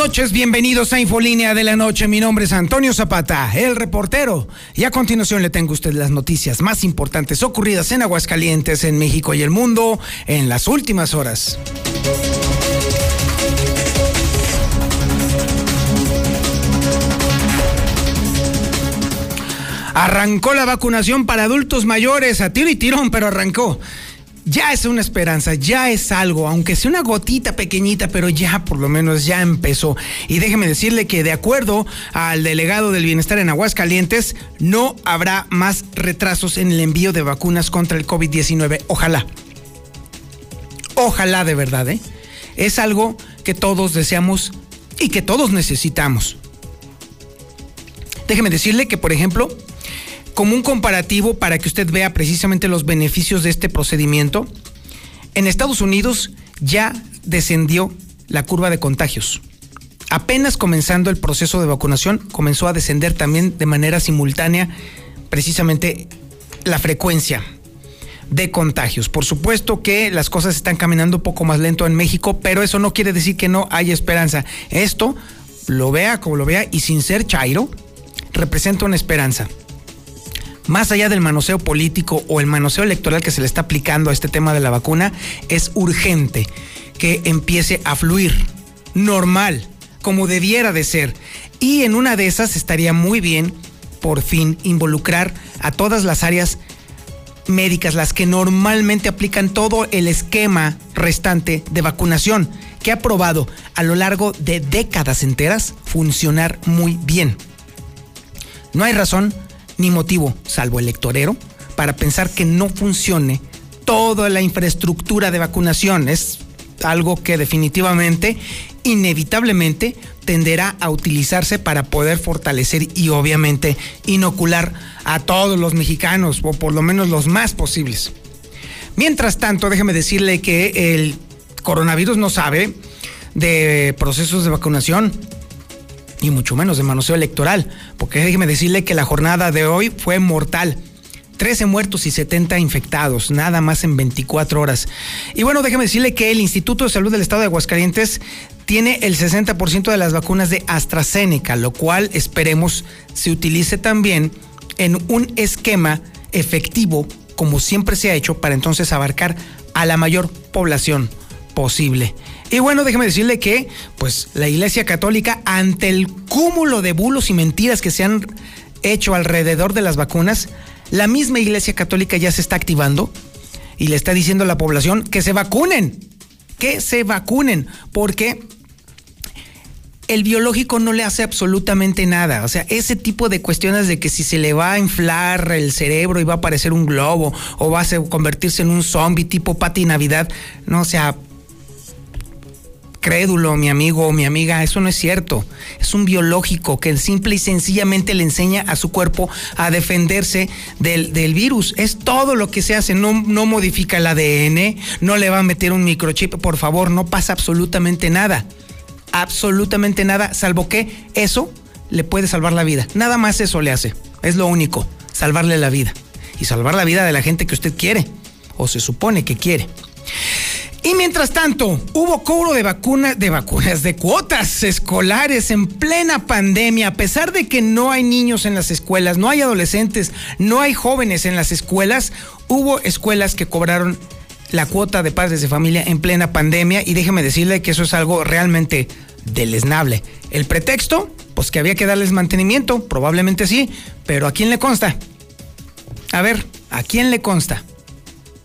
Noches, bienvenidos a Infolínea de la Noche. Mi nombre es Antonio Zapata, el reportero. Y a continuación le tengo a usted las noticias más importantes ocurridas en Aguascalientes, en México y el mundo en las últimas horas. Arrancó la vacunación para adultos mayores a tiro y tirón, pero arrancó ya es una esperanza, ya es algo, aunque sea una gotita pequeñita, pero ya por lo menos ya empezó. Y déjeme decirle que de acuerdo al delegado del bienestar en Aguascalientes, no habrá más retrasos en el envío de vacunas contra el COVID-19. Ojalá. Ojalá de verdad, ¿eh? Es algo que todos deseamos y que todos necesitamos. Déjeme decirle que, por ejemplo, como un comparativo para que usted vea precisamente los beneficios de este procedimiento, en Estados Unidos ya descendió la curva de contagios. Apenas comenzando el proceso de vacunación, comenzó a descender también de manera simultánea precisamente la frecuencia de contagios. Por supuesto que las cosas están caminando un poco más lento en México, pero eso no quiere decir que no haya esperanza. Esto, lo vea como lo vea, y sin ser Chairo, representa una esperanza más allá del manoseo político o el manoseo electoral que se le está aplicando a este tema de la vacuna, es urgente que empiece a fluir normal, como debiera de ser. Y en una de esas estaría muy bien, por fin, involucrar a todas las áreas médicas, las que normalmente aplican todo el esquema restante de vacunación, que ha probado a lo largo de décadas enteras funcionar muy bien. No hay razón ni motivo, salvo electorero, para pensar que no funcione toda la infraestructura de vacunación. Es algo que definitivamente, inevitablemente, tenderá a utilizarse para poder fortalecer y obviamente inocular a todos los mexicanos, o por lo menos los más posibles. Mientras tanto, déjeme decirle que el coronavirus no sabe de procesos de vacunación y mucho menos de manoseo electoral, porque déjeme decirle que la jornada de hoy fue mortal. 13 muertos y 70 infectados, nada más en 24 horas. Y bueno, déjeme decirle que el Instituto de Salud del Estado de Aguascalientes tiene el 60% de las vacunas de AstraZeneca, lo cual esperemos se utilice también en un esquema efectivo, como siempre se ha hecho, para entonces abarcar a la mayor población posible. Y bueno, déjeme decirle que, pues, la Iglesia Católica, ante el cúmulo de bulos y mentiras que se han hecho alrededor de las vacunas, la misma Iglesia Católica ya se está activando y le está diciendo a la población que se vacunen, que se vacunen, porque el biológico no le hace absolutamente nada. O sea, ese tipo de cuestiones de que si se le va a inflar el cerebro y va a aparecer un globo o va a convertirse en un zombie tipo Pati Navidad, no, o sea, crédulo, mi amigo o mi amiga, eso no es cierto. Es un biológico que simple y sencillamente le enseña a su cuerpo a defenderse del, virus. Es todo lo que se hace. No, no modifica el ADN, no le va a meter un microchip. Por favor, no pasa absolutamente nada. Absolutamente nada, salvo que eso le puede salvar la vida. Nada más eso le hace. Es lo único, salvarle la vida. Y salvar la vida de la gente que usted quiere, o se supone que quiere. Y mientras tanto, hubo cobro de vacunas, de vacunas, de cuotas escolares en plena pandemia, a pesar de que no hay niños en las escuelas, no hay adolescentes, no hay jóvenes en las escuelas, hubo escuelas que cobraron la cuota de padres de familia en plena pandemia y déjeme decirle que eso es algo realmente deleznable. El pretexto, pues que había que darles mantenimiento, probablemente sí, pero ¿a quién le consta? A ver, ¿a quién le consta?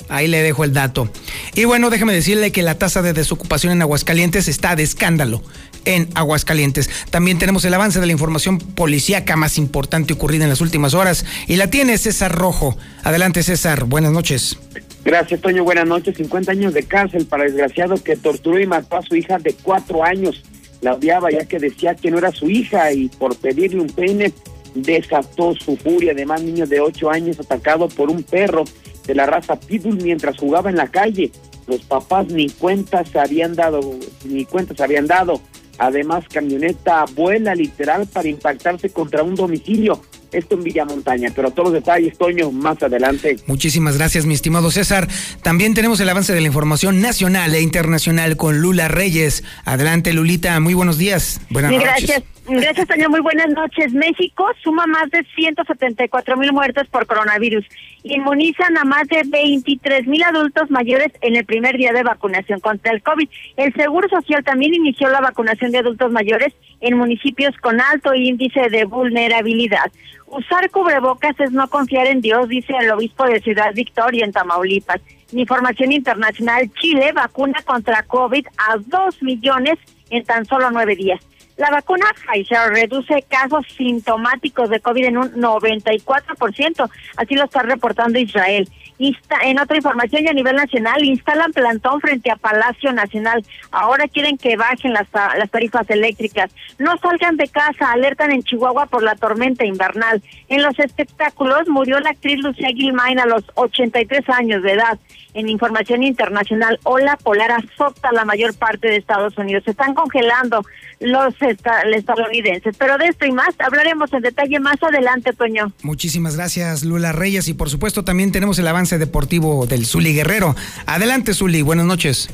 Ahí le dejo el dato. Y bueno, déjeme decirle que la tasa de desocupación en Aguascalientes está de escándalo en Aguascalientes. También tenemos el avance de la información policíaca más importante ocurrida en las últimas horas y la tiene César Rojo. Adelante César, buenas noches. Gracias Toño, buenas noches. 50 años de cárcel para el desgraciado que torturó y mató a su hija de cuatro años. La odiaba ya que decía que no era su hija y por pedirle un peine desató su furia. Además, niño de ocho años atacado por un perro de la raza Pitbull mientras jugaba en la calle. Los papás ni cuentas se habían dado, ni cuentas habían dado. Además, camioneta vuela literal para impactarse contra un domicilio. Esto en Villa Montaña, pero todos los detalles, Toño, más adelante. Muchísimas gracias, mi estimado César. También tenemos el avance de la información nacional e internacional con Lula Reyes. Adelante, Lulita, muy buenos días. Buenas noches. Gracias. Gracias, Toño. Muy buenas noches. México suma más de 174 mil muertes por coronavirus. Inmunizan a más de 23 mil adultos mayores en el primer día de vacunación contra el COVID. El Seguro Social también inició la vacunación de adultos mayores en municipios con alto índice de vulnerabilidad. Usar cubrebocas es no confiar en Dios, dice el obispo de Ciudad Victoria en Tamaulipas. Información internacional, Chile vacuna contra COVID a dos millones en tan solo nueve días. La vacuna Pfizer reduce casos sintomáticos de COVID en un 94%, así lo está reportando Israel. En otra información y a nivel nacional, instalan plantón frente a Palacio Nacional. Ahora quieren que bajen las, las tarifas eléctricas. No salgan de casa, alertan en Chihuahua por la tormenta invernal. En los espectáculos murió la actriz Lucía Gilmain a los 83 años de edad. En información internacional, ola polar azota la mayor parte de Estados Unidos. Se están congelando los estadounidenses. Pero de esto y más hablaremos en detalle más adelante, Toño. Muchísimas gracias, Lula Reyes. Y por supuesto también tenemos el avance deportivo del Zuli Guerrero. Adelante, Zuli. Buenas noches.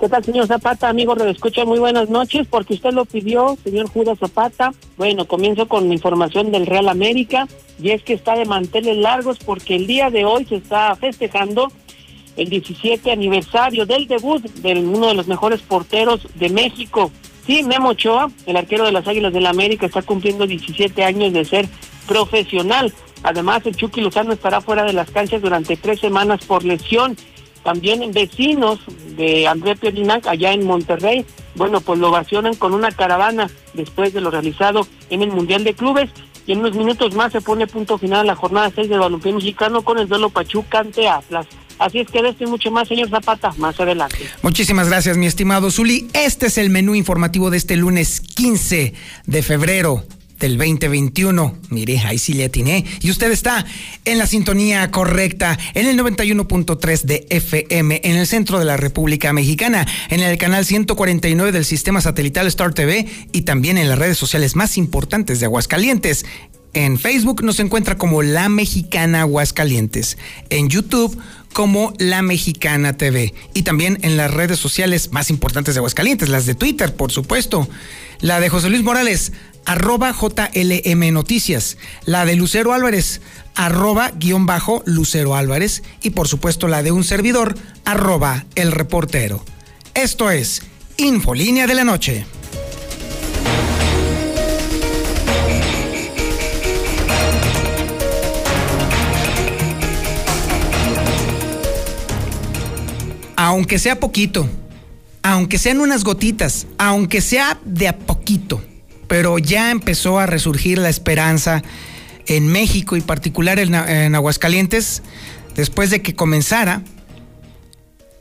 ¿Qué tal, señor Zapata? Amigo de escucha, muy buenas noches, porque usted lo pidió, señor Judas Zapata. Bueno, comienzo con información del Real América, y es que está de manteles largos porque el día de hoy se está festejando el 17 aniversario del debut de uno de los mejores porteros de México, Sí, Memo Ochoa, el arquero de las Águilas del la América, está cumpliendo 17 años de ser profesional. Además, el Chucky Lozano estará fuera de las canchas durante tres semanas por lesión. También vecinos de André Pierinac, allá en Monterrey, bueno, pues lo ovacionan con una caravana después de lo realizado en el Mundial de Clubes. Y en unos minutos más se pone punto final a la jornada 6 del balompié mexicano con el duelo Pachuca ante Atlas. Así es que de esto mucho más, señor Zapata, más adelante. Muchísimas gracias, mi estimado Zuli. Este es el menú informativo de este lunes 15 de febrero del 2021. Mire, ahí sí le atiné. Y usted está en la sintonía correcta, en el 91.3 de FM, en el centro de la República Mexicana, en el canal 149 del sistema satelital Star TV y también en las redes sociales más importantes de Aguascalientes. En Facebook nos encuentra como La Mexicana Aguascalientes. En YouTube como La Mexicana TV y también en las redes sociales más importantes de Aguascalientes, las de Twitter, por supuesto. La de José Luis Morales, arroba JLM Noticias. La de Lucero Álvarez, arroba guion bajo Lucero Álvarez. Y por supuesto la de un servidor, arroba el reportero. Esto es Infolínea de la Noche. aunque sea poquito, aunque sean unas gotitas, aunque sea de a poquito, pero ya empezó a resurgir la esperanza en México y particular en, Aguascalientes después de que comenzara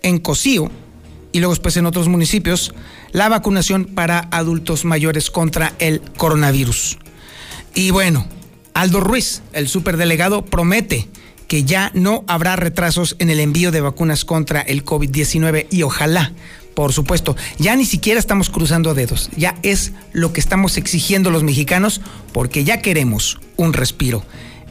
en Cocío y luego después en otros municipios la vacunación para adultos mayores contra el coronavirus. Y bueno, Aldo Ruiz, el superdelegado, promete que ya no habrá retrasos en el envío de vacunas contra el COVID-19 y ojalá, por supuesto, ya ni siquiera estamos cruzando dedos, ya es lo que estamos exigiendo los mexicanos porque ya queremos un respiro.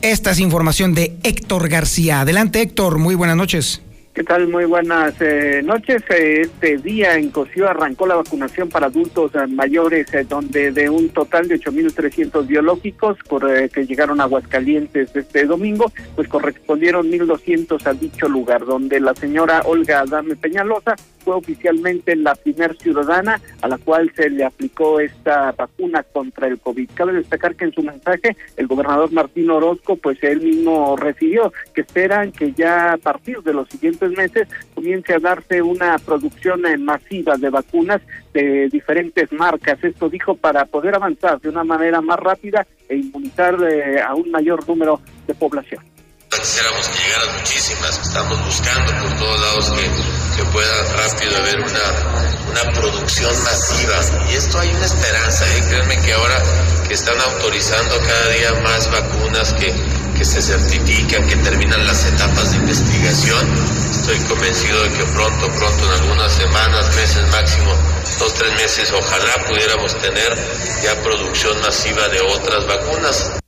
Esta es información de Héctor García. Adelante Héctor, muy buenas noches. ¿Qué tal? Muy buenas eh, noches. Eh, este día en Cocío arrancó la vacunación para adultos eh, mayores, donde de un total de 8.300 biológicos por, que llegaron a Aguascalientes este domingo, pues correspondieron 1.200 a dicho lugar, donde la señora Olga Adame Peñalosa fue oficialmente la primer ciudadana a la cual se le aplicó esta vacuna contra el COVID. Cabe destacar que en su mensaje el gobernador Martín Orozco, pues él mismo refirió que esperan que ya a partir de los siguientes meses comience a darse una producción eh, masiva de vacunas de diferentes marcas. Esto dijo para poder avanzar de una manera más rápida e inmunizar eh, a un mayor número de población. Quisiéramos que llegaran muchísimas, estamos buscando por todos lados que, que pueda rápido haber una una producción masiva. Y esto hay una esperanza, ¿eh? créanme que ahora que están autorizando cada día más vacunas que, que se certifican, que terminan las etapas de investigación, estoy convencido de que pronto, pronto, en algunas semanas, meses máximo, dos, tres meses, ojalá pudiéramos tener ya producción masiva de otras vacunas.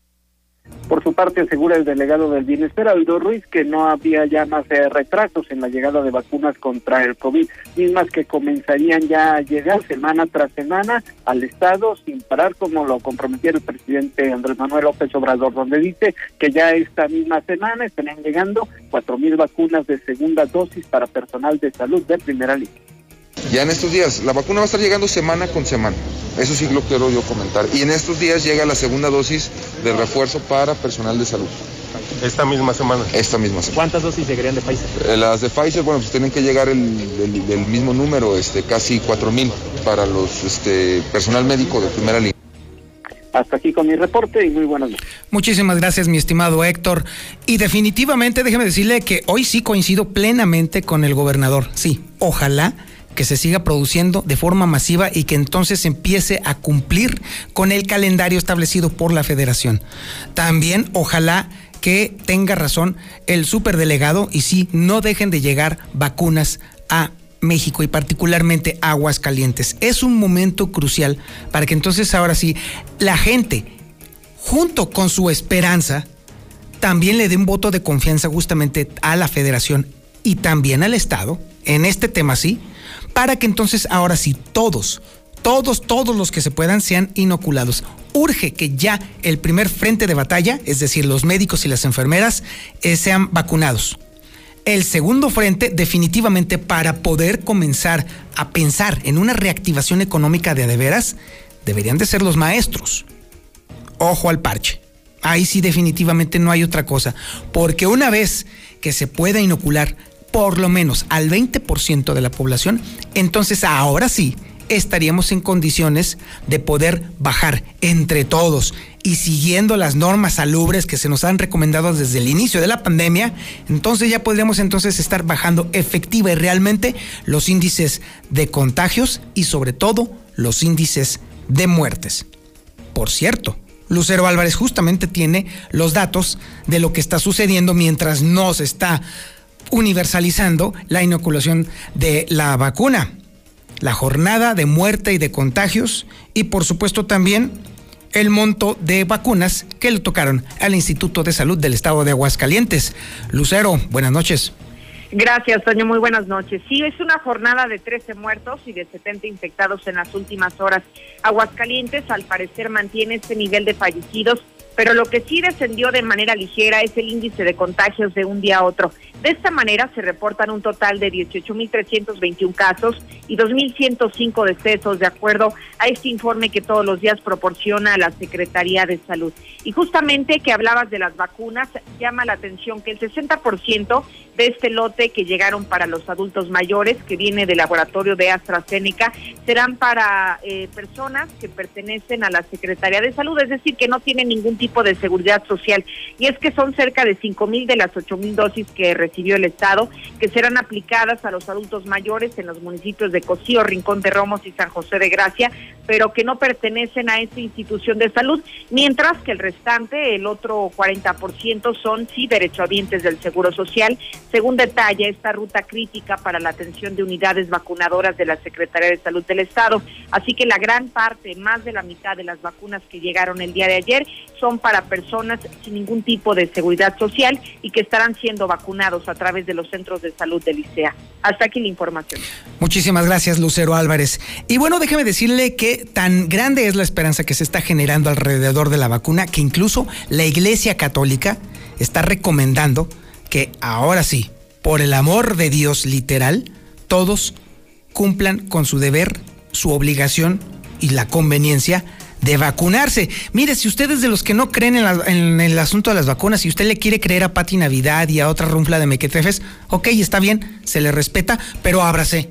Por su parte, asegura el delegado del Bienestar, Aldo Ruiz, que no había ya más eh, retrasos en la llegada de vacunas contra el COVID, mismas que comenzarían ya a llegar semana tras semana al Estado sin parar, como lo comprometió el presidente Andrés Manuel López Obrador, donde dice que ya esta misma semana estarían llegando cuatro mil vacunas de segunda dosis para personal de salud de primera línea. Ya en estos días, la vacuna va a estar llegando semana con semana. Eso sí lo quiero yo comentar. Y en estos días llega la segunda dosis de refuerzo para personal de salud. Esta misma semana. Esta misma semana. ¿Cuántas dosis llegarían de Pfizer? Eh, las de Pfizer, bueno, pues tienen que llegar el, el- el mismo número, este, casi 4 mil para los este, personal médico de primera línea. Hasta aquí con mi reporte y muy buenas noches. Muchísimas gracias, mi estimado Héctor. Y definitivamente, déjeme decirle que hoy sí coincido plenamente con el gobernador. Sí, ojalá que se siga produciendo de forma masiva y que entonces empiece a cumplir con el calendario establecido por la federación. También ojalá que tenga razón el superdelegado y sí, no dejen de llegar vacunas a México y particularmente a Aguascalientes. Es un momento crucial para que entonces ahora sí la gente, junto con su esperanza, también le dé un voto de confianza justamente a la federación y también al Estado, en este tema sí, para que entonces ahora sí todos, todos, todos los que se puedan sean inoculados. Urge que ya el primer frente de batalla, es decir, los médicos y las enfermeras, eh, sean vacunados. El segundo frente, definitivamente, para poder comenzar a pensar en una reactivación económica de a de veras, deberían de ser los maestros. Ojo al parche. Ahí sí definitivamente no hay otra cosa. Porque una vez que se pueda inocular por lo menos al 20% de la población, entonces ahora sí estaríamos en condiciones de poder bajar entre todos y siguiendo las normas salubres que se nos han recomendado desde el inicio de la pandemia, entonces ya podríamos entonces estar bajando efectiva y realmente los índices de contagios y sobre todo los índices de muertes. Por cierto, Lucero Álvarez justamente tiene los datos de lo que está sucediendo mientras no se está universalizando la inoculación de la vacuna, la jornada de muerte y de contagios y por supuesto también el monto de vacunas que le tocaron al Instituto de Salud del Estado de Aguascalientes. Lucero, buenas noches. Gracias, Toño. Muy buenas noches. Sí, es una jornada de 13 muertos y de 70 infectados en las últimas horas. Aguascalientes, al parecer, mantiene este nivel de fallecidos, pero lo que sí descendió de manera ligera es el índice de contagios de un día a otro. De esta manera se reportan un total de 18.321 casos y 2.105 decesos, de acuerdo a este informe que todos los días proporciona la Secretaría de Salud. Y justamente que hablabas de las vacunas, llama la atención que el 60% de este lote que llegaron para los adultos mayores, que viene del laboratorio de AstraZeneca, serán para eh, personas que pertenecen a la Secretaría de Salud, es decir, que no tienen ningún tipo de seguridad social. Y es que son cerca de 5 mil de las 8 mil dosis que el Estado, que serán aplicadas a los adultos mayores en los municipios de Cocío, Rincón de Romos y San José de Gracia, pero que no pertenecen a esta institución de salud, mientras que el restante, el otro 40%, son sí derechohabientes del Seguro Social, según detalla esta ruta crítica para la atención de unidades vacunadoras de la Secretaría de Salud del Estado. Así que la gran parte, más de la mitad de las vacunas que llegaron el día de ayer, son para personas sin ningún tipo de seguridad social y que estarán siendo vacunados a través de los centros de salud del ICEA. Hasta aquí la información. Muchísimas gracias, Lucero Álvarez. Y bueno, déjeme decirle que tan grande es la esperanza que se está generando alrededor de la vacuna que incluso la Iglesia Católica está recomendando que ahora sí, por el amor de Dios literal, todos cumplan con su deber, su obligación y la conveniencia de vacunarse. Mire, si usted es de los que no creen en, la- en el asunto de las vacunas y usted le quiere creer a Pati Navidad y a otra runfla de mequetrefes, ok, está bien, se le respeta, pero ábrase.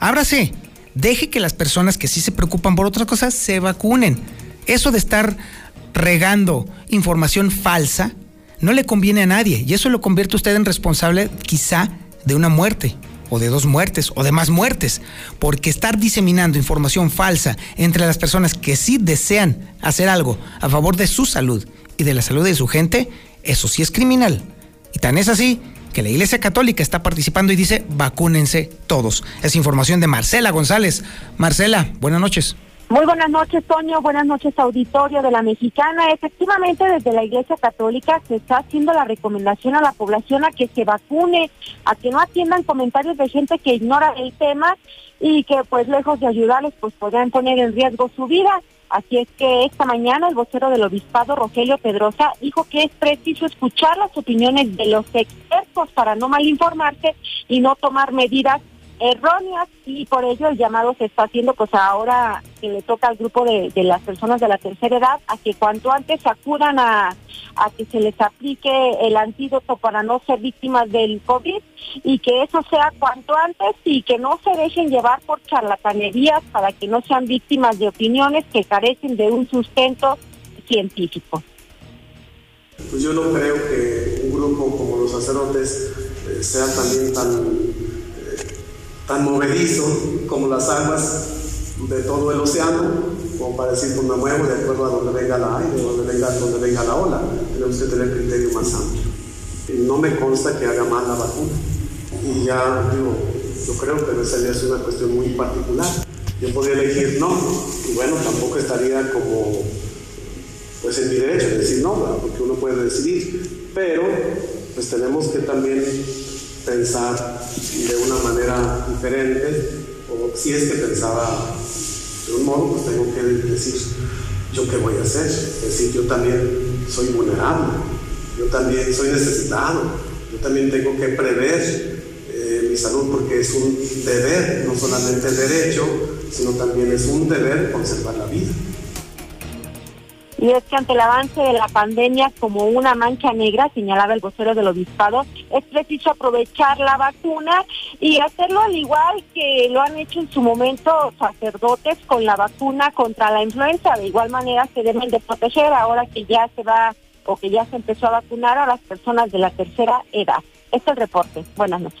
Ábrase. Deje que las personas que sí se preocupan por otras cosas se vacunen. Eso de estar regando información falsa no le conviene a nadie y eso lo convierte usted en responsable quizá de una muerte o de dos muertes o de más muertes, porque estar diseminando información falsa entre las personas que sí desean hacer algo a favor de su salud y de la salud de su gente, eso sí es criminal. Y tan es así que la Iglesia Católica está participando y dice vacúnense todos. Es información de Marcela González. Marcela, buenas noches. Muy buenas noches, Toño. Buenas noches, auditorio de la Mexicana. Efectivamente, desde la Iglesia Católica se está haciendo la recomendación a la población a que se vacune, a que no atiendan comentarios de gente que ignora el tema y que, pues, lejos de ayudarles, pues podrían poner en riesgo su vida. Así es que esta mañana el vocero del obispado, Rogelio Pedrosa, dijo que es preciso escuchar las opiniones de los expertos para no malinformarse y no tomar medidas erróneas y por ello el llamado se está haciendo pues ahora que le toca al grupo de, las personas de la tercera edad a que cuanto antes acudan a, a que se les aplique el antídoto para no ser víctimas del COVID y que eso sea cuanto antes y que no se dejen llevar por charlatanerías para que no sean víctimas de opiniones que carecen de un sustento científico. Pues yo no creo que un grupo como los sacerdotes eh, sea también tan tan movedizo como las aguas de todo el océano, como para decir, pues me muevo de acuerdo a donde venga la aire, donde venga, donde venga la ola. Tenemos que tener criterio más amplio. No me consta que haga mal la vacuna. Y ya digo, yo creo que esa ya es una cuestión muy particular. Yo podría elegir no, y bueno, tampoco estaría como pues en mi derecho de decir no, porque uno puede decidir. Pero pues tenemos que también pensar de una manera diferente, o si es que pensaba de un modo, pues tengo que decir, ¿yo qué voy a hacer? Es decir, yo también soy vulnerable, yo también soy necesitado, yo también tengo que prever eh, mi salud porque es un deber, no solamente derecho, sino también es un deber conservar la vida y es que ante el avance de la pandemia como una mancha negra, señalaba el vocero del obispado, es preciso aprovechar la vacuna y hacerlo al igual que lo han hecho en su momento sacerdotes con la vacuna contra la influenza. De igual manera se deben de proteger ahora que ya se va o que ya se empezó a vacunar a las personas de la tercera edad. Este es el reporte. Buenas noches.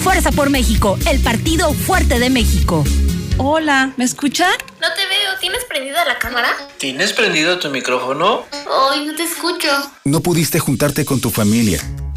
Fuerza por México, el partido fuerte de México. Hola, ¿me escuchan? No te veo, ¿tienes prendida la cámara? ¿Tienes prendido tu micrófono? Ay, no te escucho. No pudiste juntarte con tu familia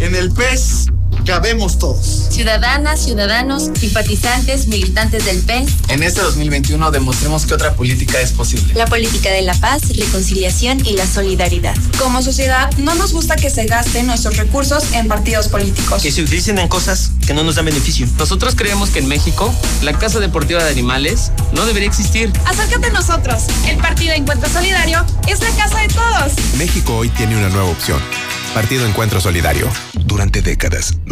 En el PES cabemos todos. Ciudadanas, ciudadanos, simpatizantes, militantes del PEN. En este 2021 demostremos que otra política es posible. La política de la paz, reconciliación y la solidaridad. Como sociedad, no nos gusta que se gasten nuestros recursos en partidos políticos. Que se utilicen en cosas que no nos dan beneficio. Nosotros creemos que en México, la Casa Deportiva de Animales no debería existir. Acércate a nosotros. El Partido Encuentro Solidario es la casa de todos. México hoy tiene una nueva opción. Partido Encuentro Solidario. Durante décadas,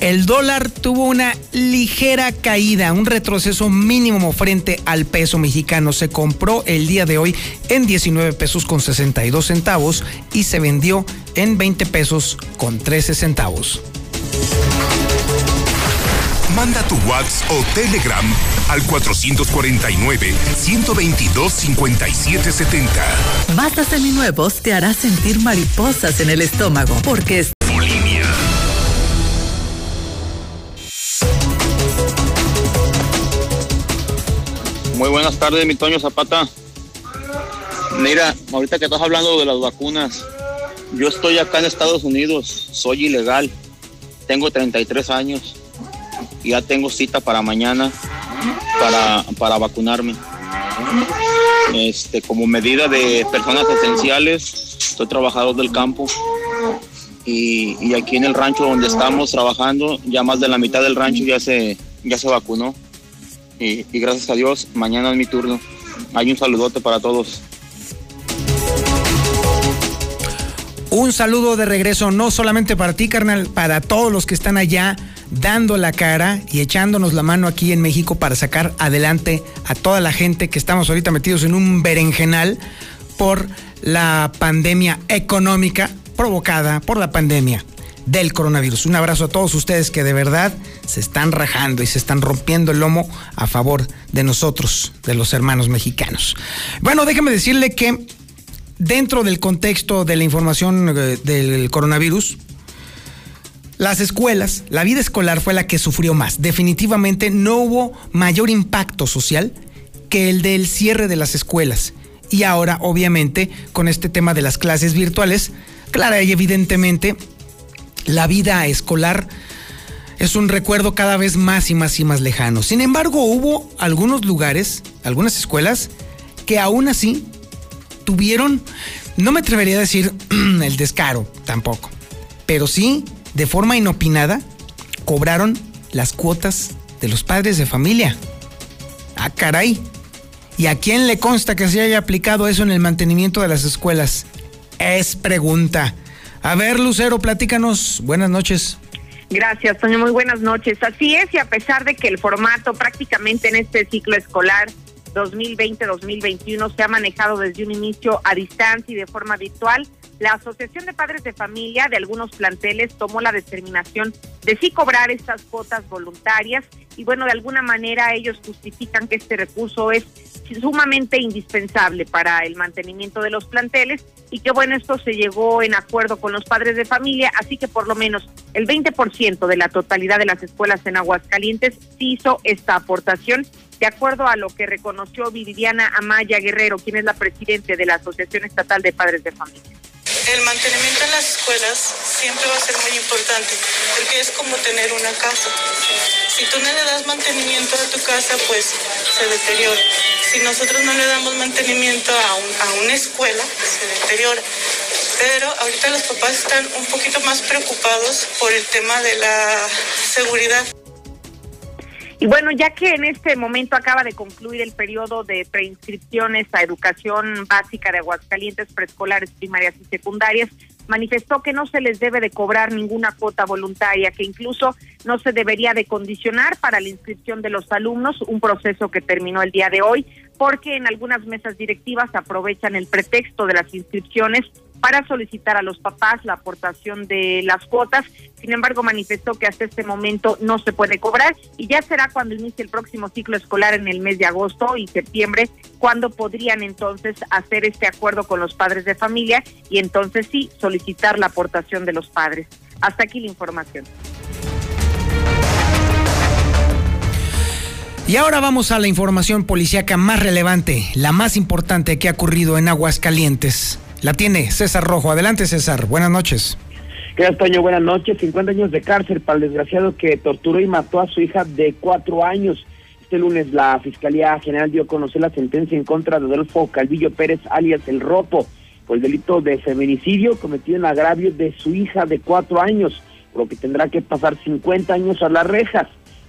El dólar tuvo una ligera caída, un retroceso mínimo frente al peso mexicano. Se compró el día de hoy en 19 pesos con 62 centavos y se vendió en 20 pesos con 13 centavos. Manda tu WhatsApp o Telegram al 449-122-5770. Mata seminuevos te hará sentir mariposas en el estómago porque es Muy buenas tardes, mi Toño Zapata. Mira, ahorita que estás hablando de las vacunas, yo estoy acá en Estados Unidos, soy ilegal, tengo 33 años ya tengo cita para mañana para, para vacunarme. Este, como medida de personas esenciales, soy trabajador del campo y, y aquí en el rancho donde estamos trabajando, ya más de la mitad del rancho ya se, ya se vacunó y, gracias a Dios, mañana es mi turno. Hay un saludote para todos. Un saludo de regreso, no solamente para ti, carnal, para todos los que están allá dando la cara y echándonos la mano aquí en México para sacar adelante a toda la gente que estamos ahorita metidos en un berenjenal por la pandemia económica provocada por la pandemia del coronavirus. Un abrazo a todos ustedes que de verdad se están rajando y se están rompiendo el lomo a favor de nosotros, de los hermanos mexicanos. Bueno, déjeme decirle que dentro del contexto de la información eh, del coronavirus, las escuelas, la vida escolar fue la que sufrió más. Definitivamente no hubo mayor impacto social que el del cierre de las escuelas. Y ahora, obviamente, con este tema de las clases virtuales, clara y evidentemente, la vida escolar es un recuerdo cada vez más y más y más lejano. Sin embargo, hubo algunos lugares, algunas escuelas, que aún así tuvieron, no me atrevería a decir el descaro tampoco, pero sí, de forma inopinada, cobraron las cuotas de los padres de familia. Ah, caray. ¿Y a quién le consta que se haya aplicado eso en el mantenimiento de las escuelas? Es pregunta. A ver, Lucero, platícanos. Buenas noches. Gracias, Toño. Muy buenas noches. Así es, y a pesar de que el formato prácticamente en este ciclo escolar 2020-2021 se ha manejado desde un inicio a distancia y de forma virtual, la Asociación de Padres de Familia de algunos planteles tomó la determinación de sí cobrar estas cuotas voluntarias y bueno, de alguna manera ellos justifican que este recurso es sumamente indispensable para el mantenimiento de los planteles y que bueno, esto se llegó en acuerdo con los padres de familia, así que por lo menos el 20% de la totalidad de las escuelas en Aguascalientes sí hizo esta aportación de acuerdo a lo que reconoció Viviana Amaya Guerrero, quien es la presidente de la Asociación Estatal de Padres de Familia el mantenimiento en las escuelas siempre va a ser muy importante, porque es como tener una casa. Si tú no le das mantenimiento a tu casa, pues se deteriora. Si nosotros no le damos mantenimiento a, una escuela, se deteriora. Pero ahorita los papás están un poquito más preocupados por el tema de la seguridad. Y bueno, ya que en este momento acaba de concluir el periodo de preinscripciones a educación básica de Aguascalientes, preescolares, primarias y secundarias, manifestó que no se les debe de cobrar ninguna cuota voluntaria, que incluso no se debería de condicionar para la inscripción de los alumnos, un proceso que terminó el día de hoy, porque en algunas mesas directivas aprovechan el pretexto de las inscripciones para solicitar a los papás la aportación de las cuotas. Sin embargo, manifestó que hasta este momento no se puede cobrar y ya será cuando inicie el próximo ciclo escolar en el mes de agosto y septiembre, cuando podrían entonces hacer este acuerdo con los padres de familia y entonces sí solicitar la aportación de los padres. Hasta aquí la información. Y ahora vamos a la información policíaca más relevante, la más importante que ha ocurrido en Aguascalientes. La tiene César Rojo. Adelante, César. Buenas noches. Gracias, Toño. Buenas noches. 50 años de cárcel para el desgraciado que torturó y mató a su hija de cuatro años. Este lunes la Fiscalía General dio a conocer la sentencia en contra de Adolfo Calvillo Pérez, alias El Ropo, por el delito de feminicidio cometido en agravio de su hija de cuatro años, por lo que tendrá que pasar 50 años a las rejas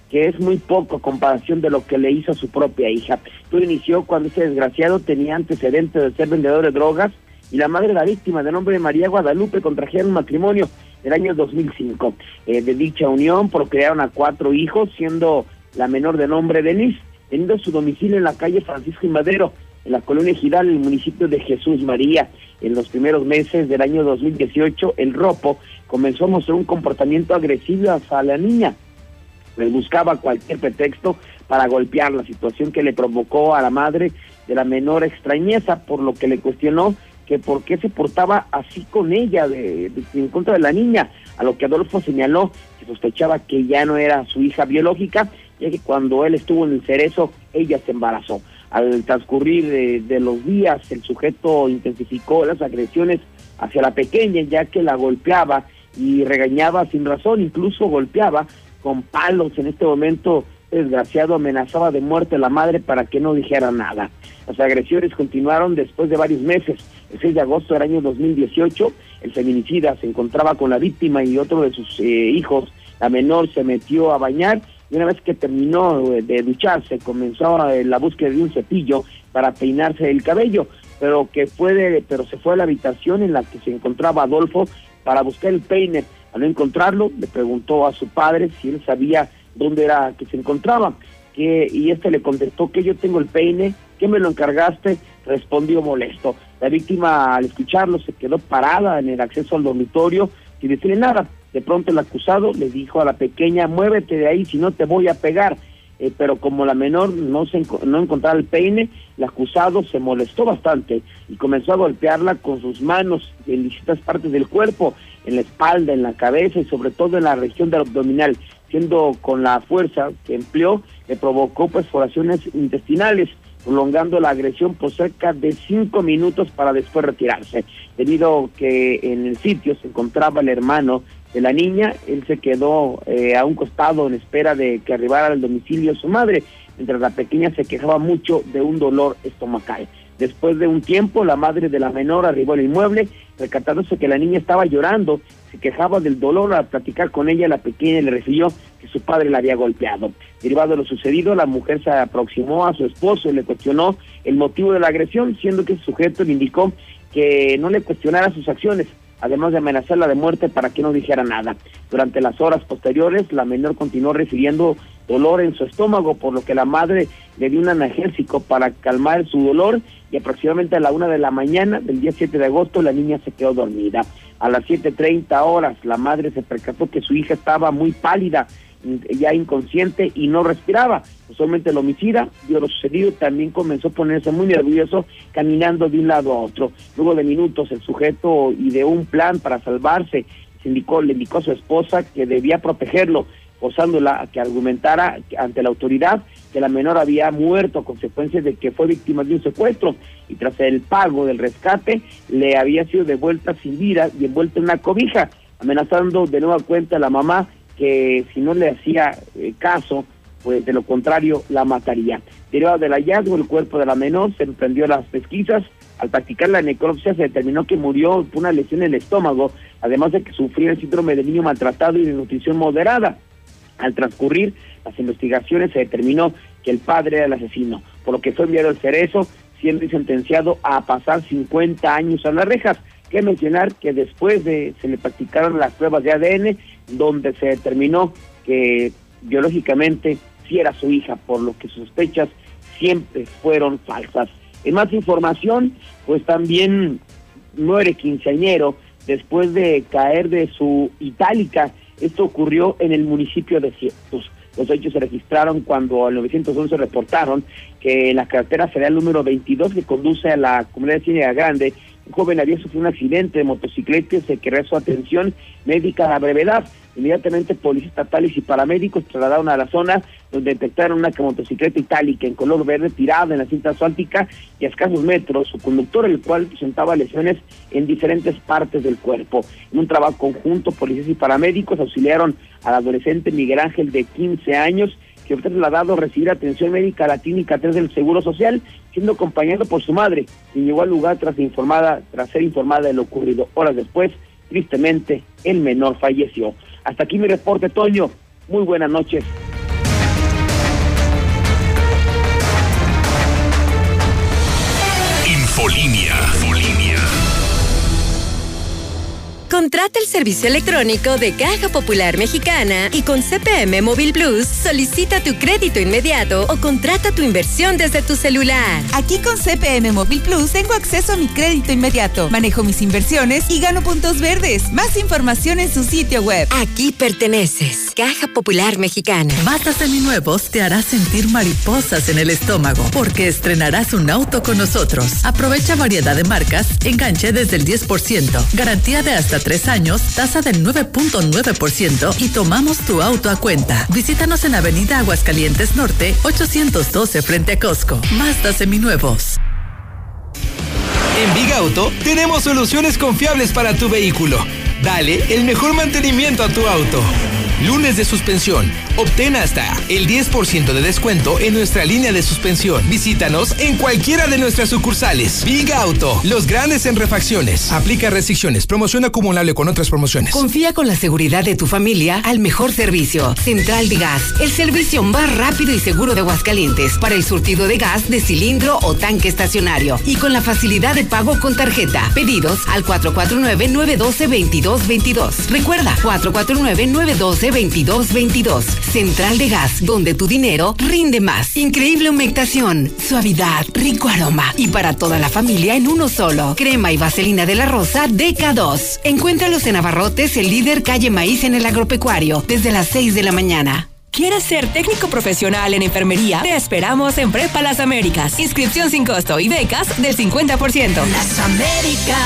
que es muy poco a comparación de lo que le hizo a su propia hija. Todo inició cuando ese desgraciado tenía antecedentes de ser vendedor de drogas y la madre de la víctima, de nombre María Guadalupe, contrajeron matrimonio del año 2005. Eh, de dicha unión procrearon a cuatro hijos, siendo la menor de nombre Denise, teniendo su domicilio en la calle Francisco y Madero, en la colonia Giral, en el municipio de Jesús María. En los primeros meses del año 2018, el ropo comenzó a mostrar un comportamiento agresivo hacia la niña. Le buscaba cualquier pretexto para golpear la situación que le provocó a la madre de la menor extrañeza, por lo que le cuestionó que por qué se portaba así con ella, de, en contra de la niña, a lo que Adolfo señaló que sospechaba que ya no era su hija biológica, ya que cuando él estuvo en el cerezo, ella se embarazó. Al transcurrir de, los días, el sujeto intensificó las agresiones hacia la pequeña, ya que la golpeaba y regañaba sin razón, incluso golpeaba con palos. En este momento, desgraciado amenazaba de muerte a la madre para que no dijera nada. Las agresiones continuaron después de varios meses. El 6 de agosto del año 2018, el feminicida se encontraba con la víctima y otro de sus eh, hijos, la menor, se metió a bañar y una vez que terminó de ducharse, comenzó eh, la búsqueda de un cepillo para peinarse el cabello, pero que fue pero se fue a la habitación en la que se encontraba Adolfo para buscar el peine. Al no encontrarlo, le preguntó a su padre si él sabía dónde era que se encontraba, que, y este le contestó que yo tengo el peine ¿Qué me lo encargaste? Respondió molesto. La víctima, al escucharlo, se quedó parada en el acceso al dormitorio sin decirle nada. De pronto el acusado le dijo a la pequeña, muévete de ahí, si no te voy a pegar. Eh, pero como la menor no, se, no encontraba el peine, el acusado se molestó bastante y comenzó a golpearla con sus manos en distintas partes del cuerpo, en la espalda, en la cabeza y sobre todo en la región del abdominal, siendo con la fuerza que empleó, le provocó perforaciones intestinales prolongando la agresión por cerca de cinco minutos para después retirarse. Debido que en el sitio se encontraba el hermano de la niña, él se quedó eh, a un costado en espera de que arribara al domicilio su madre, mientras la pequeña se quejaba mucho de un dolor estomacal. Después de un tiempo, la madre de la menor arribó al inmueble, recatándose que la niña estaba llorando, se quejaba del dolor al platicar con ella, la pequeña le refirió que su padre la había golpeado. Derivado de lo sucedido, la mujer se aproximó a su esposo y le cuestionó el motivo de la agresión, siendo que el sujeto le indicó que no le cuestionara sus acciones, además de amenazarla de muerte para que no dijera nada. Durante las horas posteriores, la menor continuó refiriendo dolor en su estómago, por lo que la madre le dio un analgésico para calmar su dolor y aproximadamente a la una de la mañana del día 7 de agosto la niña se quedó dormida. A las 7.30 horas la madre se percató que su hija estaba muy pálida, ya inconsciente y no respiraba. Usualmente el homicida vio lo sucedido, también comenzó a ponerse muy nervioso caminando de un lado a otro. Luego de minutos el sujeto ideó un plan para salvarse, se indicó, le indicó a su esposa que debía protegerlo forzándola a que argumentara ante la autoridad que la menor había muerto a consecuencia de que fue víctima de un secuestro y tras el pago del rescate le había sido devuelta sin vida y envuelta en una cobija, amenazando de nueva cuenta a la mamá que si no le hacía eh, caso, pues de lo contrario la mataría. Derivado del hallazgo, el cuerpo de la menor se emprendió las pesquisas. Al practicar la necropsia se determinó que murió por una lesión en el estómago, además de que sufría el síndrome de niño maltratado y de nutrición moderada. Al transcurrir las investigaciones se determinó que el padre era el asesino, por lo que fue enviado al cerezo, siendo sentenciado a pasar 50 años a las rejas. Que mencionar que después de se le practicaron las pruebas de ADN, donde se determinó que biológicamente sí era su hija, por lo que sus sospechas siempre fueron falsas. En más información, pues también muere quinceañero después de caer de su itálica esto ocurrió en el municipio de Ciertos. Los hechos se registraron cuando en 911 reportaron que en la carretera federal número 22 que conduce a la comunidad de Ciénaga Grande, un joven había sufrido un accidente de motocicleta y se requirió su atención médica a brevedad. Inmediatamente policías estatales y paramédicos trasladaron a la zona donde detectaron una motocicleta itálica en color verde tirada en la cinta asfáltica y a escasos metros, su conductor, el cual presentaba lesiones en diferentes partes del cuerpo. En un trabajo conjunto, policías y paramédicos auxiliaron al adolescente Miguel Ángel de 15 años que fue trasladado a recibir atención médica a la clínica 3 del Seguro Social, siendo acompañado por su madre, quien llegó al lugar tras, informada, tras ser informada de lo ocurrido. Horas después, tristemente, el menor falleció. Hasta aquí mi reporte, Toño. Muy buenas noches. Infolinia. Contrata el servicio electrónico de Caja Popular Mexicana y con CPM Móvil Plus solicita tu crédito inmediato o contrata tu inversión desde tu celular. Aquí con CPM Móvil Plus tengo acceso a mi crédito inmediato, manejo mis inversiones y gano puntos verdes. Más información en su sitio web. Aquí perteneces. Caja Popular Mexicana. Matas seminuevos te hará sentir mariposas en el estómago porque estrenarás un auto con nosotros. Aprovecha variedad de marcas, enganche desde el 10%, garantía de hasta tres años, tasa del 9.9% y tomamos tu auto a cuenta. Visítanos en Avenida Aguascalientes Norte, 812 frente a Costco. Mazda Seminuevos. En Big Auto tenemos soluciones confiables para tu vehículo. Dale el mejor mantenimiento a tu auto. Lunes de suspensión. Obtén hasta el 10% de descuento en nuestra línea de suspensión. Visítanos en cualquiera de nuestras sucursales. Big Auto, los grandes en refacciones. Aplica restricciones. Promoción acumulable con otras promociones. Confía con la seguridad de tu familia al mejor servicio. Central de Gas, el servicio más rápido y seguro de Aguascalientes para el surtido de gas de cilindro o tanque estacionario y con la facilidad de pago con tarjeta. Pedidos al 449-912-2222. Recuerda, 449-912-2222. Central de Gas, donde tu dinero rinde más. Increíble humectación, suavidad, rico aroma y para toda la familia en uno solo. Crema y vaselina de la rosa DK2. Encuéntralos en Abarrotes, el líder calle Maíz en el agropecuario, desde las 6 de la mañana. ¿Quieres ser técnico profesional en enfermería? Te esperamos en Prepa Las Américas. Inscripción sin costo y becas del 50%. Las Américas.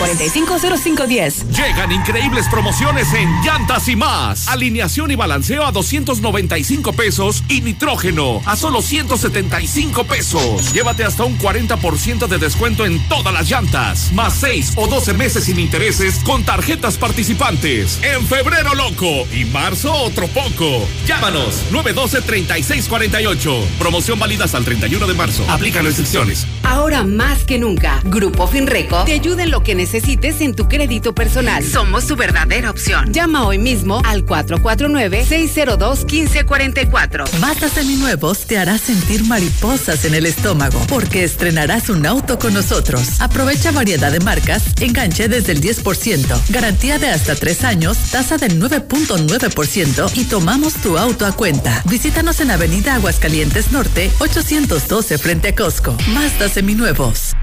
1450510. Llegan increíbles promociones en Llantas y más. Alineación y balanceo a 295 pesos y nitrógeno a solo 175 pesos. Llévate hasta un 40% de descuento en todas las llantas. Más 6 o 12 meses sin intereses con tarjetas participantes. En febrero loco y marzo otro poco. Llámanos 912-3648. Promoción válida hasta el 31 de marzo. Aplican restricciones. Ahora más que nunca, Grupo Finreco te ayuda en lo que necesites en tu crédito personal. Somos tu verdadera opción. Llama hoy mismo al 449-602-1544. Mazda Seminuevos te hará sentir mariposas en el estómago porque estrenarás un auto con nosotros. Aprovecha variedad de marcas, enganche desde el 10%, garantía de hasta tres años, tasa del 9.9% y tomamos tu auto a cuenta. Visítanos en Avenida Aguascalientes Norte, 812 frente a Costco. Mazda seminuevos.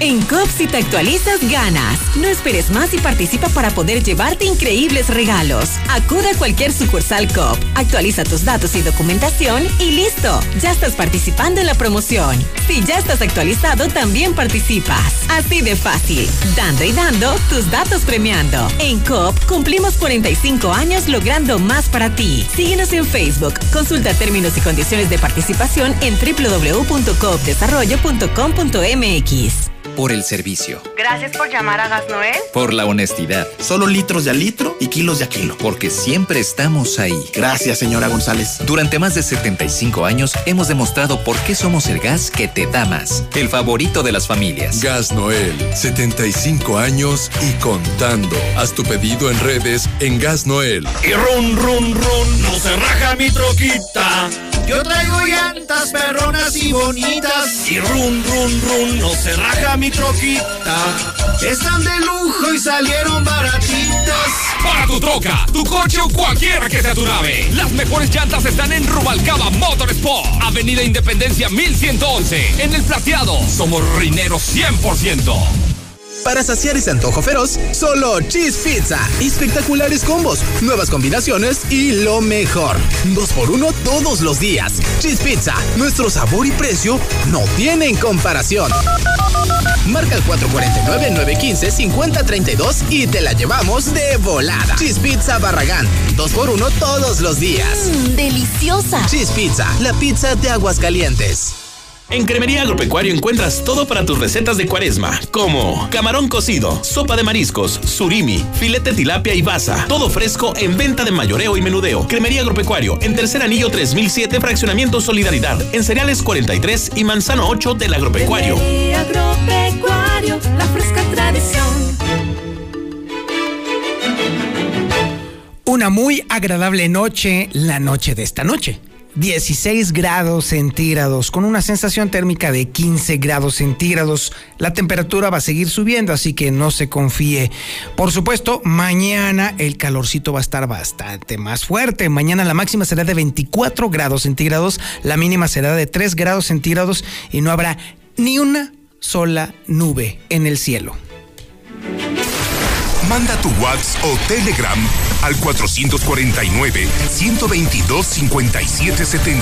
En COP si te actualizas, ganas. No esperes más y participa para poder llevarte increíbles regalos. Acude a cualquier sucursal COP, actualiza tus datos y documentación y listo. Ya estás participando en la promoción. Si ya estás actualizado, también participas. Así de fácil. Dando y dando, tus datos premiando. En COP cumplimos 45 años logrando más para ti. Síguenos en Facebook. Consulta términos y condiciones de participación en www.coopdesarrollo.com.mx por el servicio. Gracias por llamar a Gas Noel. Por la honestidad. Solo litros de a litro y kilos de a kilo. Porque siempre estamos ahí. Gracias, señora González. Durante más de 75 años hemos demostrado por qué somos el gas que te da más. El favorito de las familias. Gas Noel, 75 años y contando. Haz tu pedido en redes en Gas Noel. Y run, run, run, no se raja mi troquita. Yo traigo llantas perronas y bonitas. Y run, run, run, no se raja mi troquita. Están de lujo y salieron baratitas. Para tu troca, tu coche o cualquiera que sea tu nave. Las mejores llantas están en Rubalcaba Motorsport. Avenida Independencia 1111. En el plateado. Somos rineros 100%. Para saciar ese antojo feroz, solo Cheese Pizza. Espectaculares combos, nuevas combinaciones y lo mejor. Dos por uno todos los días. Cheese Pizza, nuestro sabor y precio no tienen comparación. Marca el 449-915-5032 y te la llevamos de volada. Cheese Pizza Barragán. Dos por uno todos los días. Mmm, deliciosa. Cheese Pizza, la pizza de aguas calientes. En Cremería Agropecuario encuentras todo para tus recetas de cuaresma, como camarón cocido, sopa de mariscos, surimi, filete tilapia y baza. Todo fresco en venta de mayoreo y menudeo. Cremería Agropecuario, en Tercer Anillo 3007, Fraccionamiento Solidaridad, en Cereales 43 y Manzano 8 del Agropecuario. Cremería Agropecuario, la fresca tradición. Una muy agradable noche, la noche de esta noche. 16 grados centígrados, con una sensación térmica de 15 grados centígrados. La temperatura va a seguir subiendo, así que no se confíe. Por supuesto, mañana el calorcito va a estar bastante más fuerte. Mañana la máxima será de 24 grados centígrados, la mínima será de 3 grados centígrados y no habrá ni una sola nube en el cielo. Manda tu WhatsApp o Telegram al 449-122-5770.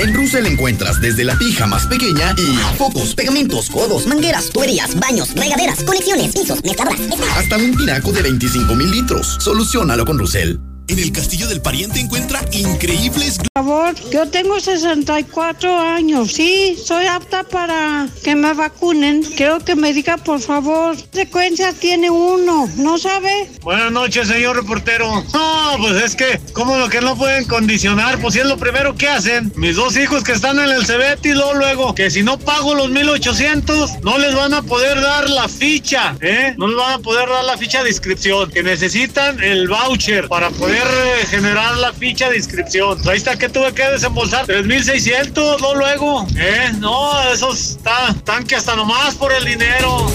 En Russell encuentras desde la pija más pequeña y focos, pegamentos, codos, mangueras, tuberías, baños, regaderas, conexiones, pisos, mezcladoras. Hasta un tinaco de 25 mil litros. Solucionalo con Russell. En el Castillo del Pariente encuentra increíbles... Favor, yo tengo 64 años. Sí, soy apta para que me vacunen. Quiero que me diga, por favor, ¿qué secuencia tiene uno? ¿No sabe? Buenas noches, señor reportero. No, pues es que, ¿cómo lo que no pueden condicionar? Pues si es lo primero que hacen. Mis dos hijos que están en el Cebeti, luego, luego, que si no pago los 1800, no les van a poder dar la ficha, ¿eh? No les van a poder dar la ficha de inscripción. Que necesitan el voucher para poder generar la ficha de inscripción. Ahí está que tuve que desembolsar 3600, no luego. ¿Eh? No, eso está tan que hasta nomás por el dinero.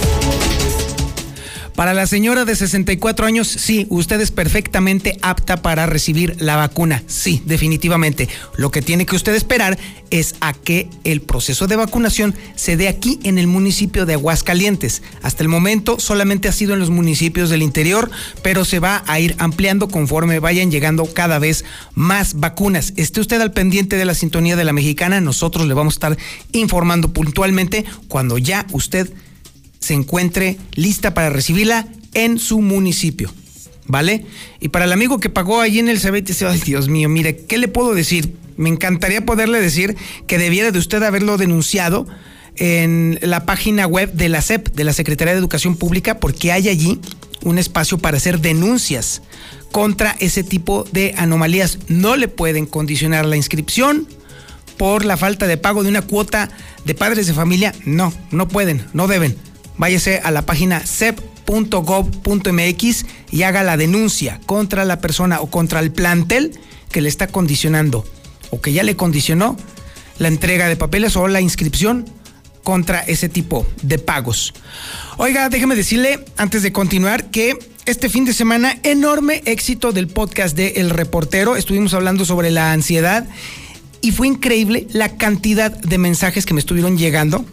Para la señora de 64 años, sí, usted es perfectamente apta para recibir la vacuna. Sí, definitivamente. Lo que tiene que usted esperar es a que el proceso de vacunación se dé aquí en el municipio de Aguascalientes. Hasta el momento solamente ha sido en los municipios del interior, pero se va a ir ampliando conforme vayan llegando cada vez más vacunas. Esté usted al pendiente de la sintonía de la mexicana, nosotros le vamos a estar informando puntualmente cuando ya usted se encuentre lista para recibirla en su municipio. ¿Vale? Y para el amigo que pagó allí en el CBT, ay Dios mío, mire, ¿qué le puedo decir? Me encantaría poderle decir que debiera de usted haberlo denunciado en la página web de la SEP, de la Secretaría de Educación Pública, porque hay allí un espacio para hacer denuncias contra ese tipo de anomalías. No le pueden condicionar la inscripción por la falta de pago de una cuota de padres de familia. No, no pueden, no deben váyase a la página cep.gov.mx y haga la denuncia contra la persona o contra el plantel que le está condicionando o que ya le condicionó la entrega de papeles o la inscripción contra ese tipo de pagos. Oiga, déjeme decirle antes de continuar que este fin de semana, enorme éxito del podcast de El Reportero. Estuvimos hablando sobre la ansiedad y fue increíble la cantidad de mensajes que me estuvieron llegando.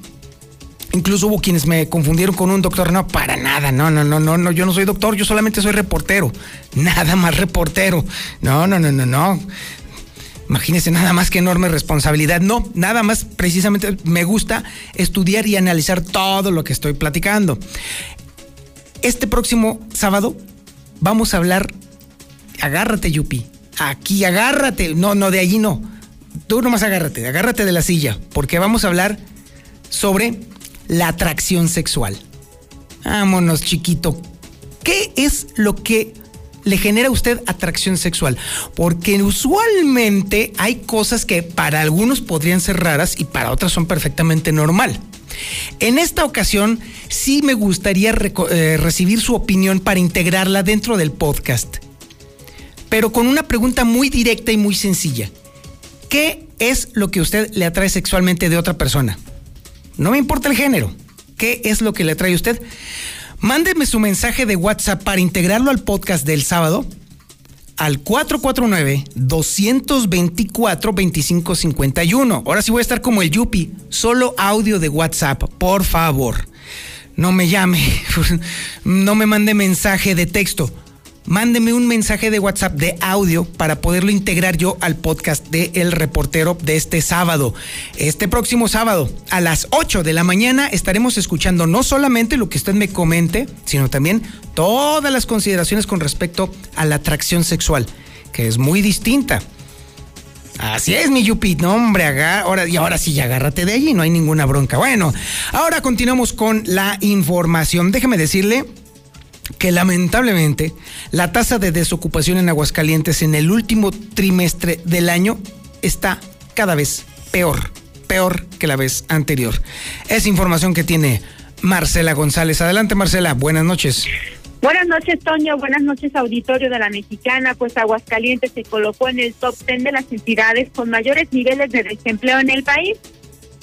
Incluso hubo quienes me confundieron con un doctor. No, para nada. No, no, no, no, no. Yo no soy doctor. Yo solamente soy reportero. Nada más reportero. No, no, no, no, no. Imagínense nada más que enorme responsabilidad. No, nada más precisamente me gusta estudiar y analizar todo lo que estoy platicando. Este próximo sábado vamos a hablar. Agárrate, Yupi. Aquí, agárrate. No, no, de allí no. Tú nomás agárrate, agárrate de la silla, porque vamos a hablar sobre la atracción sexual. Vámonos, chiquito. ¿Qué es lo que le genera a usted atracción sexual? Porque usualmente hay cosas que para algunos podrían ser raras y para otras son perfectamente normal. En esta ocasión sí me gustaría eh, recibir su opinión para integrarla dentro del podcast, pero con una pregunta muy directa y muy sencilla. ¿Qué es lo que usted le atrae sexualmente de otra persona? No me importa el género. ¿Qué es lo que le atrae a usted? Mándeme su mensaje de WhatsApp para integrarlo al podcast del sábado al 449-224-2551. Ahora sí voy a estar como el Yupi, solo audio de WhatsApp, por favor. No me llame, no me mande mensaje de texto mándeme un mensaje de WhatsApp de audio para poderlo integrar yo al podcast de El Reportero de este sábado. Este próximo sábado, a las 8 de la mañana, estaremos escuchando no solamente lo que usted me comente, sino también todas las consideraciones con respecto a la atracción sexual, que es muy distinta. Así es, mi Yupi. No, hombre, ahora, y ahora sí, agárrate de allí, no hay ninguna bronca. Bueno, ahora continuamos con la información. Déjeme decirle que lamentablemente la tasa de desocupación en Aguascalientes en el último trimestre del año está cada vez peor, peor que la vez anterior. Es información que tiene Marcela González. Adelante Marcela, buenas noches. Buenas noches, Toño. Buenas noches, auditorio de la Mexicana. Pues Aguascalientes se colocó en el top 10 de las entidades con mayores niveles de desempleo en el país.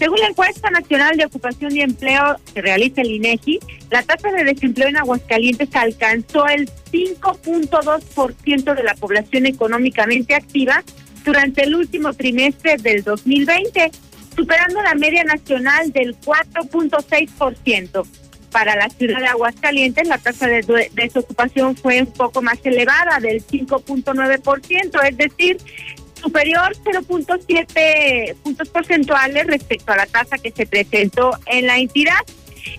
Según la encuesta nacional de ocupación y empleo que realiza el INEGI, la tasa de desempleo en Aguascalientes alcanzó el 5.2% de la población económicamente activa durante el último trimestre del 2020, superando la media nacional del 4.6%. Para la ciudad de Aguascalientes, la tasa de desocupación fue un poco más elevada, del 5.9%, es decir, superior 0.7 puntos porcentuales respecto a la tasa que se presentó en la entidad.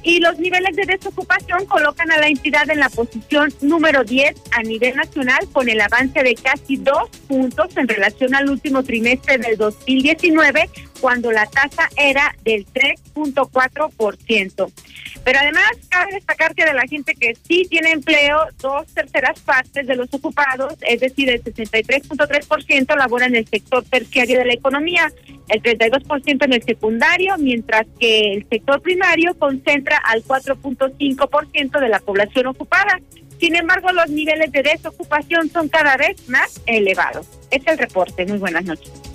Y los niveles de desocupación colocan a la entidad en la posición número 10 a nivel nacional con el avance de casi dos puntos en relación al último trimestre del 2019, cuando la tasa era del 3.4%. Pero además cabe destacar que de la gente que sí tiene empleo, dos terceras partes de los ocupados, es decir, el 63.3% labora en el sector terciario de la economía, el 32% en el secundario, mientras que el sector primario concentra al 4.5% de la población ocupada. Sin embargo, los niveles de desocupación son cada vez más elevados. Es el reporte. Muy buenas noches.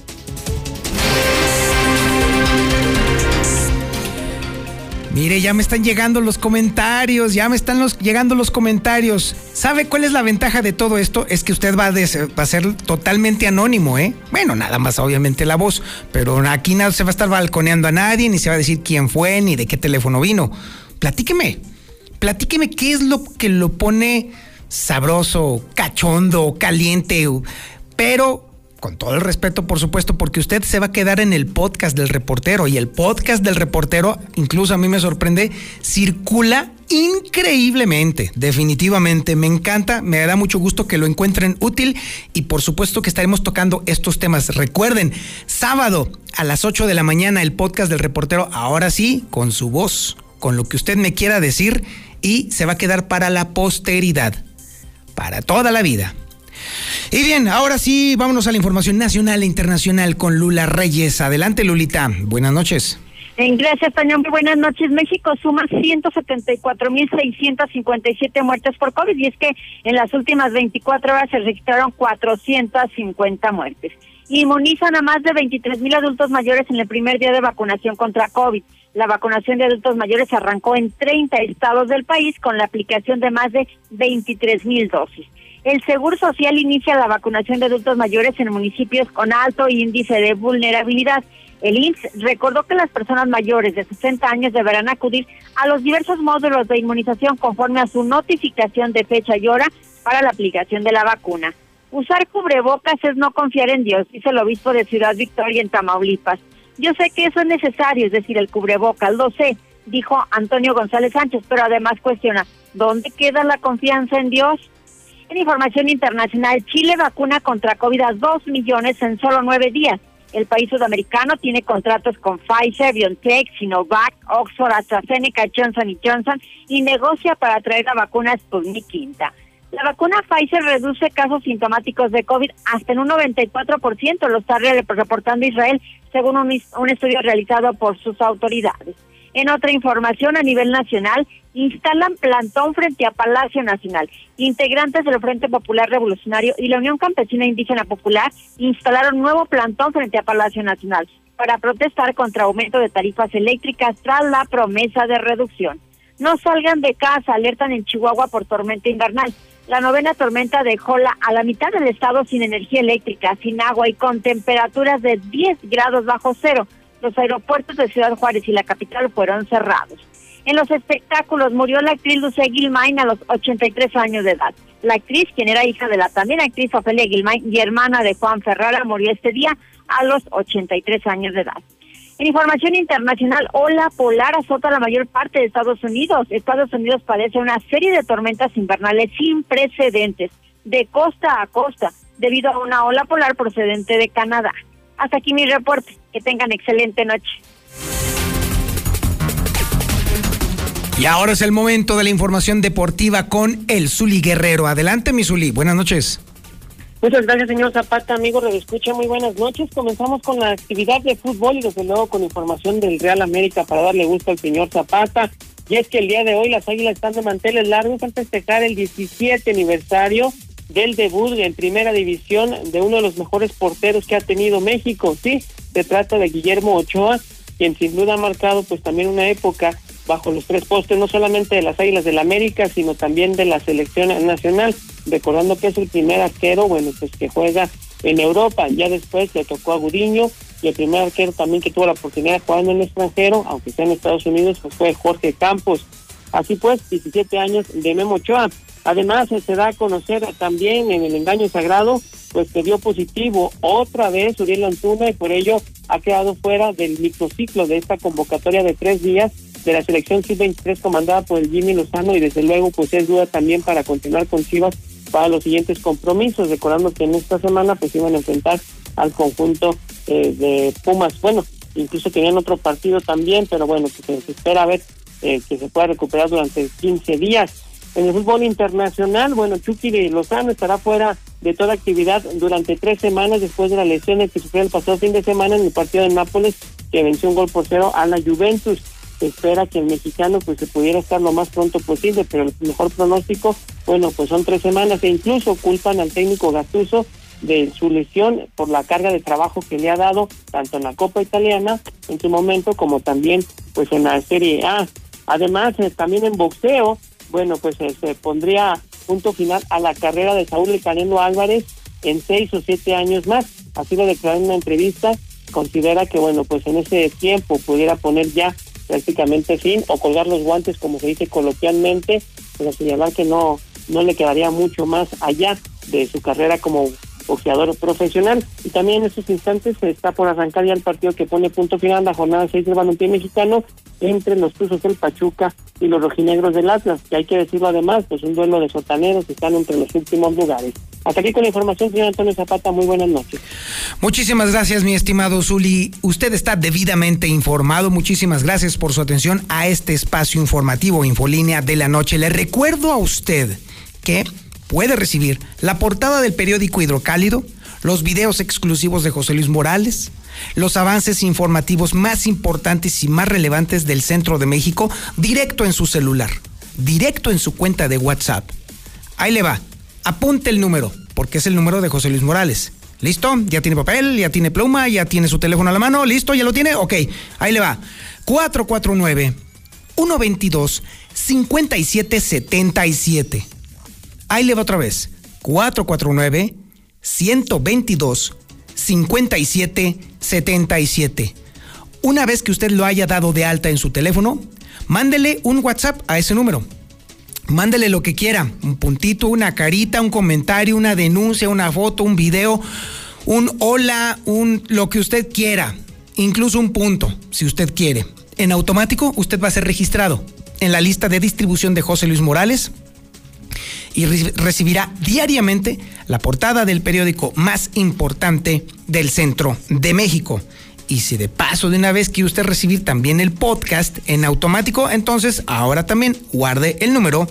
Mire, ya me están llegando los comentarios, ya me están llegando los comentarios. ¿Sabe cuál es la ventaja de todo esto? Es que usted va a, va a ser totalmente anónimo, ¿eh? Bueno, nada más obviamente la voz, pero aquí no se va a estar balconeando a nadie, ni se va a decir quién fue, ni de qué teléfono vino. Platíqueme, platíqueme qué es lo que lo pone sabroso, cachondo, caliente, pero con todo el respeto, por supuesto, porque usted se va a quedar en el podcast del reportero y el podcast del reportero, incluso a mí me sorprende, circula increíblemente, definitivamente. Me encanta, me da mucho gusto que lo encuentren útil y por supuesto que estaremos tocando estos temas. Recuerden, sábado a las 8 de la mañana el podcast del reportero, ahora sí, con su voz, con lo que usted me quiera decir y se va a quedar para la posteridad, para toda la vida. Y bien, ahora sí, vámonos a la información nacional e internacional con Lula Reyes. Adelante, Lulita. Buenas noches. Gracias, Toño. Muy buenas noches. México suma 174.657 muertes por COVID y es que en las últimas 24 horas se registraron 450 muertes. inmunizan a más de 23 mil adultos mayores en el primer día de vacunación contra COVID. La vacunación de adultos mayores arrancó en 30 estados del país con la aplicación de más de 23 mil dosis. El Seguro Social inicia la vacunación de adultos mayores en municipios con alto índice de vulnerabilidad. El IMSS recordó que las personas mayores de 60 años deberán acudir a los diversos módulos de inmunización conforme a su notificación de fecha y hora para la aplicación de la vacuna. Usar cubrebocas es no confiar en Dios, dice el obispo de Ciudad Victoria en Tamaulipas. Yo sé que eso es necesario, es decir, el cubrebocas, lo sé, dijo Antonio González Sánchez, pero además cuestiona, ¿dónde queda la confianza en Dios? En información internacional, Chile vacuna contra COVID a dos millones en solo nueve días. El país sudamericano tiene contratos con Pfizer, BioNTech, Sinovac, Oxford, AstraZeneca, Johnson Johnson y negocia para traer la vacuna Sputnik V. La vacuna Pfizer reduce casos sintomáticos de COVID hasta en un 94%, lo está reportando Israel según un estudio realizado por sus autoridades. En otra información a nivel nacional, instalan plantón frente a Palacio Nacional. Integrantes del Frente Popular Revolucionario y la Unión Campesina Indígena Popular instalaron nuevo plantón frente a Palacio Nacional para protestar contra aumento de tarifas eléctricas tras la promesa de reducción. No salgan de casa, alertan en Chihuahua por tormenta invernal. La novena tormenta dejó la, a la mitad del estado sin energía eléctrica, sin agua y con temperaturas de 10 grados bajo cero. Los aeropuertos de Ciudad Juárez y la capital fueron cerrados. En los espectáculos murió la actriz Lucía Gilmain a los 83 años de edad. La actriz, quien era hija de la también actriz Ofelia Gilmain y hermana de Juan Ferrara, murió este día a los 83 años de edad. En información internacional, ola polar azota la mayor parte de Estados Unidos. Estados Unidos padece una serie de tormentas invernales sin precedentes, de costa a costa, debido a una ola polar procedente de Canadá. Hasta aquí mi reporte. Que tengan excelente noche. Y ahora es el momento de la información deportiva con el Zuli Guerrero. Adelante, mi Zuli. Buenas noches. Muchas gracias, señor Zapata. Amigo, de escucha, muy buenas noches. Comenzamos con la actividad de fútbol y desde luego con información del Real América para darle gusto al señor Zapata. Y es que el día de hoy las Águilas están de manteles largos al festejar el 17 aniversario del debut en primera división de uno de los mejores porteros que ha tenido México. Sí, se trata de Guillermo Ochoa, quien sin duda ha marcado pues también una época bajo los tres postes, no solamente de las Águilas del América, sino también de la selección nacional, recordando que es el primer arquero, bueno, pues que juega en Europa, ya después le tocó a Gudiño, y el primer arquero también que tuvo la oportunidad de jugar en el extranjero, aunque sea en Estados Unidos, pues fue Jorge Campos. Así pues, 17 años de Memo Ochoa. Además, se da a conocer también en el engaño sagrado, pues que dio positivo otra vez Uriel Antuna y por ello ha quedado fuera del microciclo de esta convocatoria de tres días de la selección sub-23 comandada por el Jimmy Lozano y desde luego pues es duda también para continuar con Chivas para los siguientes compromisos, recordando que en esta semana pues iban a enfrentar al conjunto eh, de Pumas. Bueno, incluso tenían otro partido también, pero bueno, pues se espera ver eh, que se pueda recuperar durante 15 días. En el fútbol internacional, bueno, Chucky de Lozano estará fuera de toda actividad durante tres semanas después de la lesión que sufrió el pasado fin de semana en el partido de Nápoles, que venció un gol por cero a la Juventus espera que el mexicano pues se pudiera estar lo más pronto posible, pero el mejor pronóstico, bueno, pues son tres semanas e incluso culpan al técnico Gattuso de su lesión por la carga de trabajo que le ha dado tanto en la Copa Italiana en su momento como también pues en la Serie A. Además, eh, también en boxeo, bueno, pues eh, se pondría punto final a la carrera de Saúl El Canelo Álvarez en seis o siete años más. Así lo declaró en una entrevista. Considera que, bueno, pues en ese tiempo pudiera poner ya prácticamente fin o colgar los guantes como se dice coloquialmente, pero señalar que no, no le quedaría mucho más allá de su carrera como boxeador profesional. Y también en estos instantes se está por arrancar ya el partido que pone punto final la jornada 6 del balompié mexicano entre los Tuzos del Pachuca y los rojinegros del Atlas, que hay que decirlo además, pues un duelo de sotaneros que están entre los últimos lugares. Hasta aquí con la información, señor Antonio Zapata. Muy buenas noches. Muchísimas gracias, mi estimado Zuli. Usted está debidamente informado. Muchísimas gracias por su atención a este espacio informativo Infolínea de la Noche. Le recuerdo a usted que puede recibir la portada del periódico Hidrocálido, los videos exclusivos de José Luis Morales, los avances informativos más importantes y más relevantes del centro de México directo en su celular, directo en su cuenta de WhatsApp. Ahí le va, apunte el número, porque es el número de José Luis Morales. ¿Listo? ¿Ya tiene papel? ¿Ya tiene pluma? ¿Ya tiene su teléfono a la mano? ¿Listo? ¿Ya lo tiene? Ok, ahí le va. 449 122 5777. Ahí le va otra vez. 449 122 5777. Una vez que usted lo haya dado de alta en su teléfono, mándele un WhatsApp a ese número. Mándele lo que quiera, un puntito, una carita, un comentario, una denuncia, una foto, un video, un hola, un lo que usted quiera, incluso un punto, si usted quiere. En automático usted va a ser registrado en la lista de distribución de José Luis Morales y recibirá diariamente la portada del periódico más importante del centro de México. Y si de paso de una vez quiere usted recibir también el podcast en automático, entonces ahora también guarde el número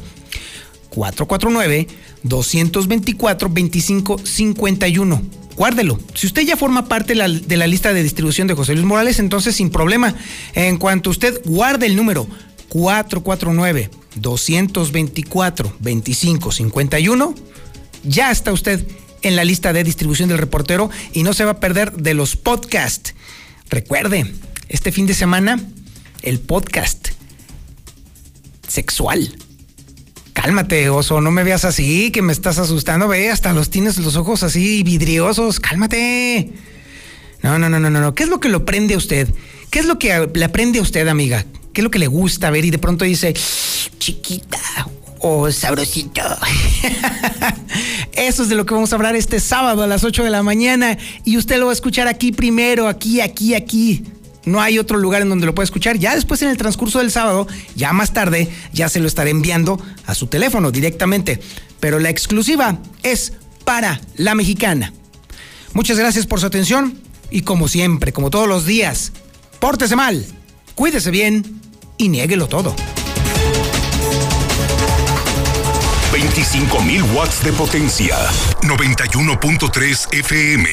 449 224 2551. Guárdelo. Si usted ya forma parte de la, lista de distribución de José Luis Morales, entonces sin problema. En cuanto usted guarde el número 449 224 2551, ya está usted en la lista de distribución del reportero y no se va a perder de los podcasts Recuerde, este fin de semana, el podcast sexual. Cálmate, oso, no me veas así, que me estás asustando. Ve, hasta los tienes los ojos así vidriosos. Cálmate. No, no, no, no, no. ¿Qué es lo que lo prende a usted? ¿Qué es lo que le aprende a usted, amiga? ¿Qué es lo que le gusta ver y de pronto dice, chiquita o sabrosito? Eso es de lo que vamos a hablar este sábado a las 8 de la mañana y usted lo va a escuchar aquí primero, aquí, aquí, aquí. No hay otro lugar en donde lo pueda escuchar. Ya después en el transcurso del sábado, ya más tarde, ya se lo estaré enviando a su teléfono directamente. Pero la exclusiva es para la mexicana. Muchas gracias por su atención y como siempre, como todos los días, pórtese mal, cuídese bien y niéguelo todo. 25.000 watts de potencia. 91.3 FM.